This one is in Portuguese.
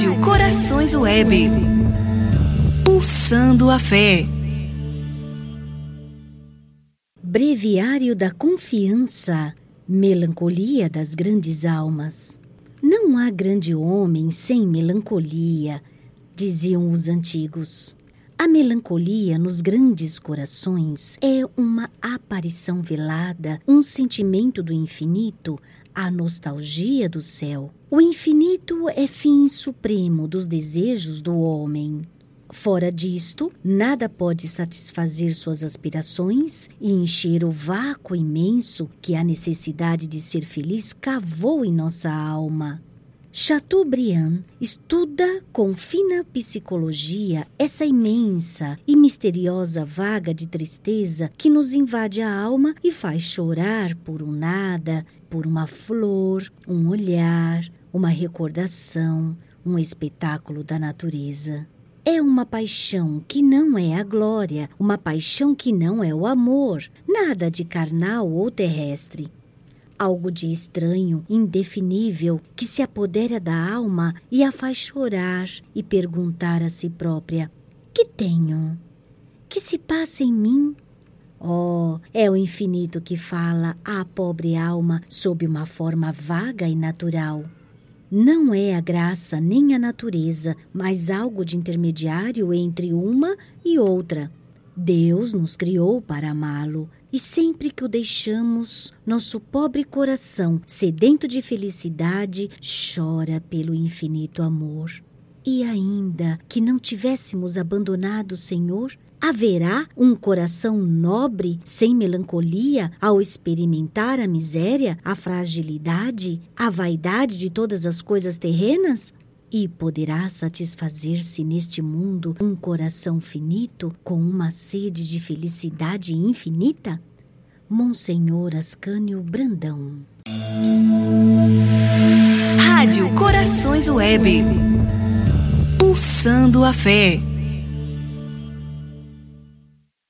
Rádio Corações Web. Pulsando a fé. Breviário da Confiança. Melancolia das grandes almas. Não há grande homem sem melancolia, diziam os antigos. A melancolia nos grandes corações é uma aparição velada, um sentimento do infinito, a nostalgia do céu. O infinito é fim supremo dos desejos do homem. Fora disto, nada pode satisfazer suas aspirações e encher o vácuo imenso que a necessidade de ser feliz cavou em nossa alma. Chateaubriand estuda com fina psicologia essa imensa e misteriosa vaga de tristeza que nos invade a alma e faz chorar por um nada, por uma flor, um olhar, uma recordação, um espetáculo da natureza. É uma paixão que não é a glória, uma paixão que não é o amor, nada de carnal ou terrestre algo de estranho, indefinível, que se apodera da alma e a faz chorar e perguntar a si própria: Que tenho? Que se passa em mim? Oh, é o infinito que fala à pobre alma sob uma forma vaga e natural. Não é a graça nem a natureza, mas algo de intermediário entre uma e outra. Deus nos criou para amá-lo e sempre que o deixamos, nosso pobre coração, sedento de felicidade, chora pelo infinito amor. E ainda que não tivéssemos abandonado o Senhor, haverá um coração nobre, sem melancolia, ao experimentar a miséria, a fragilidade, a vaidade de todas as coisas terrenas? E poderá satisfazer-se neste mundo um coração finito com uma sede de felicidade infinita? Monsenhor Ascânio Brandão. Rádio Corações Web. Pulsando a fé.